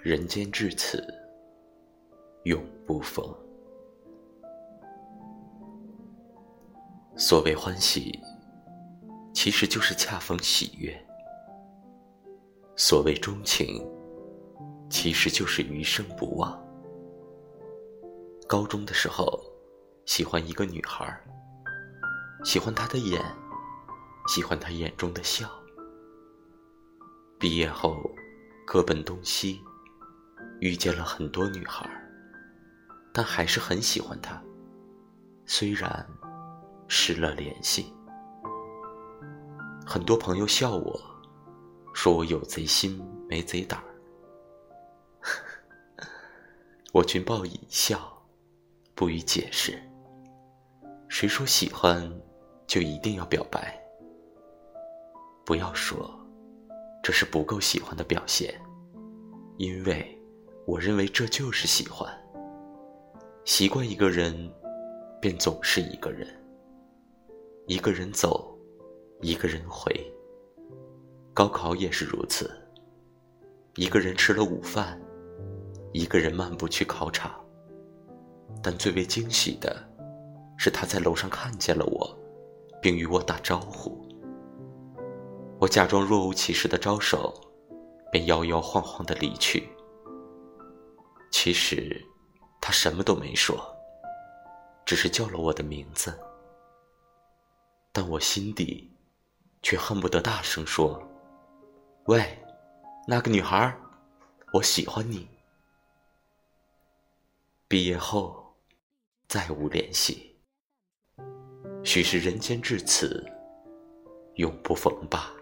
人间至此，永不逢。所谓欢喜，其实就是恰逢喜悦；所谓钟情，其实就是余生不忘。高中的时候，喜欢一个女孩，喜欢她的眼，喜欢她眼中的笑。毕业后，各奔东西，遇见了很多女孩，但还是很喜欢她。虽然失了联系，很多朋友笑我，说我有贼心没贼胆儿，我均报以一笑，不予解释。谁说喜欢就一定要表白？不要说。这是不够喜欢的表现，因为我认为这就是喜欢。习惯一个人，便总是一个人。一个人走，一个人回。高考也是如此。一个人吃了午饭，一个人漫步去考场。但最为惊喜的，是他在楼上看见了我，并与我打招呼。我假装若无其事的招手，便摇摇晃晃的离去。其实，他什么都没说，只是叫了我的名字。但我心底，却恨不得大声说：“喂，那个女孩，我喜欢你。”毕业后，再无联系。许是人间至此，永不逢吧。